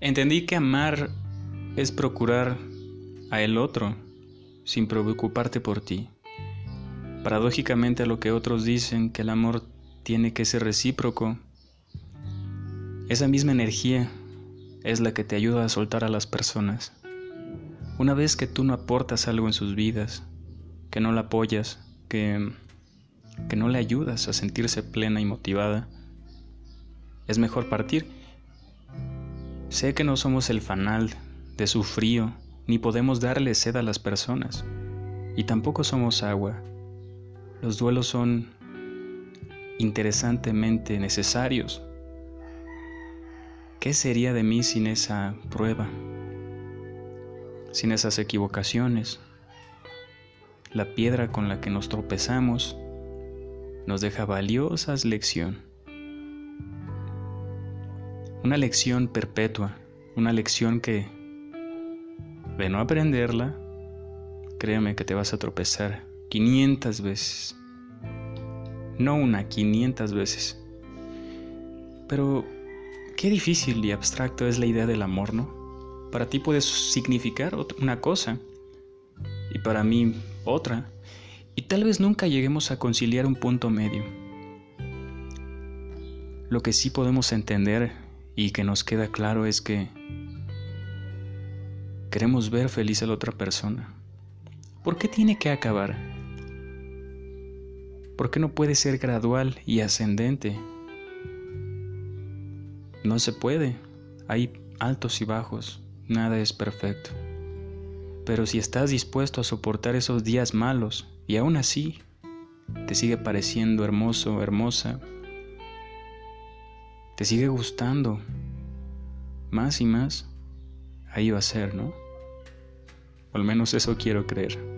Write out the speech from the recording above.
entendí que amar es procurar a el otro sin preocuparte por ti. Paradójicamente a lo que otros dicen que el amor tiene que ser recíproco, esa misma energía es la que te ayuda a soltar a las personas. Una vez que tú no aportas algo en sus vidas, que no la apoyas, que, que no le ayudas a sentirse plena y motivada, es mejor partir. Sé que no somos el fanal de su frío, ni podemos darle sed a las personas, y tampoco somos agua. Los duelos son interesantemente necesarios. ¿Qué sería de mí sin esa prueba? Sin esas equivocaciones. La piedra con la que nos tropezamos nos deja valiosas lección. Una lección perpetua, una lección que, de no aprenderla, créeme que te vas a tropezar 500 veces no una, 500 veces. Pero qué difícil y abstracto es la idea del amor, ¿no? Para ti puede significar una cosa y para mí otra, y tal vez nunca lleguemos a conciliar un punto medio. Lo que sí podemos entender y que nos queda claro es que queremos ver feliz a la otra persona. ¿Por qué tiene que acabar? ¿Por qué no puede ser gradual y ascendente? No se puede. Hay altos y bajos. Nada es perfecto. Pero si estás dispuesto a soportar esos días malos y aún así te sigue pareciendo hermoso, hermosa, te sigue gustando más y más, ahí va a ser, ¿no? al menos eso quiero creer.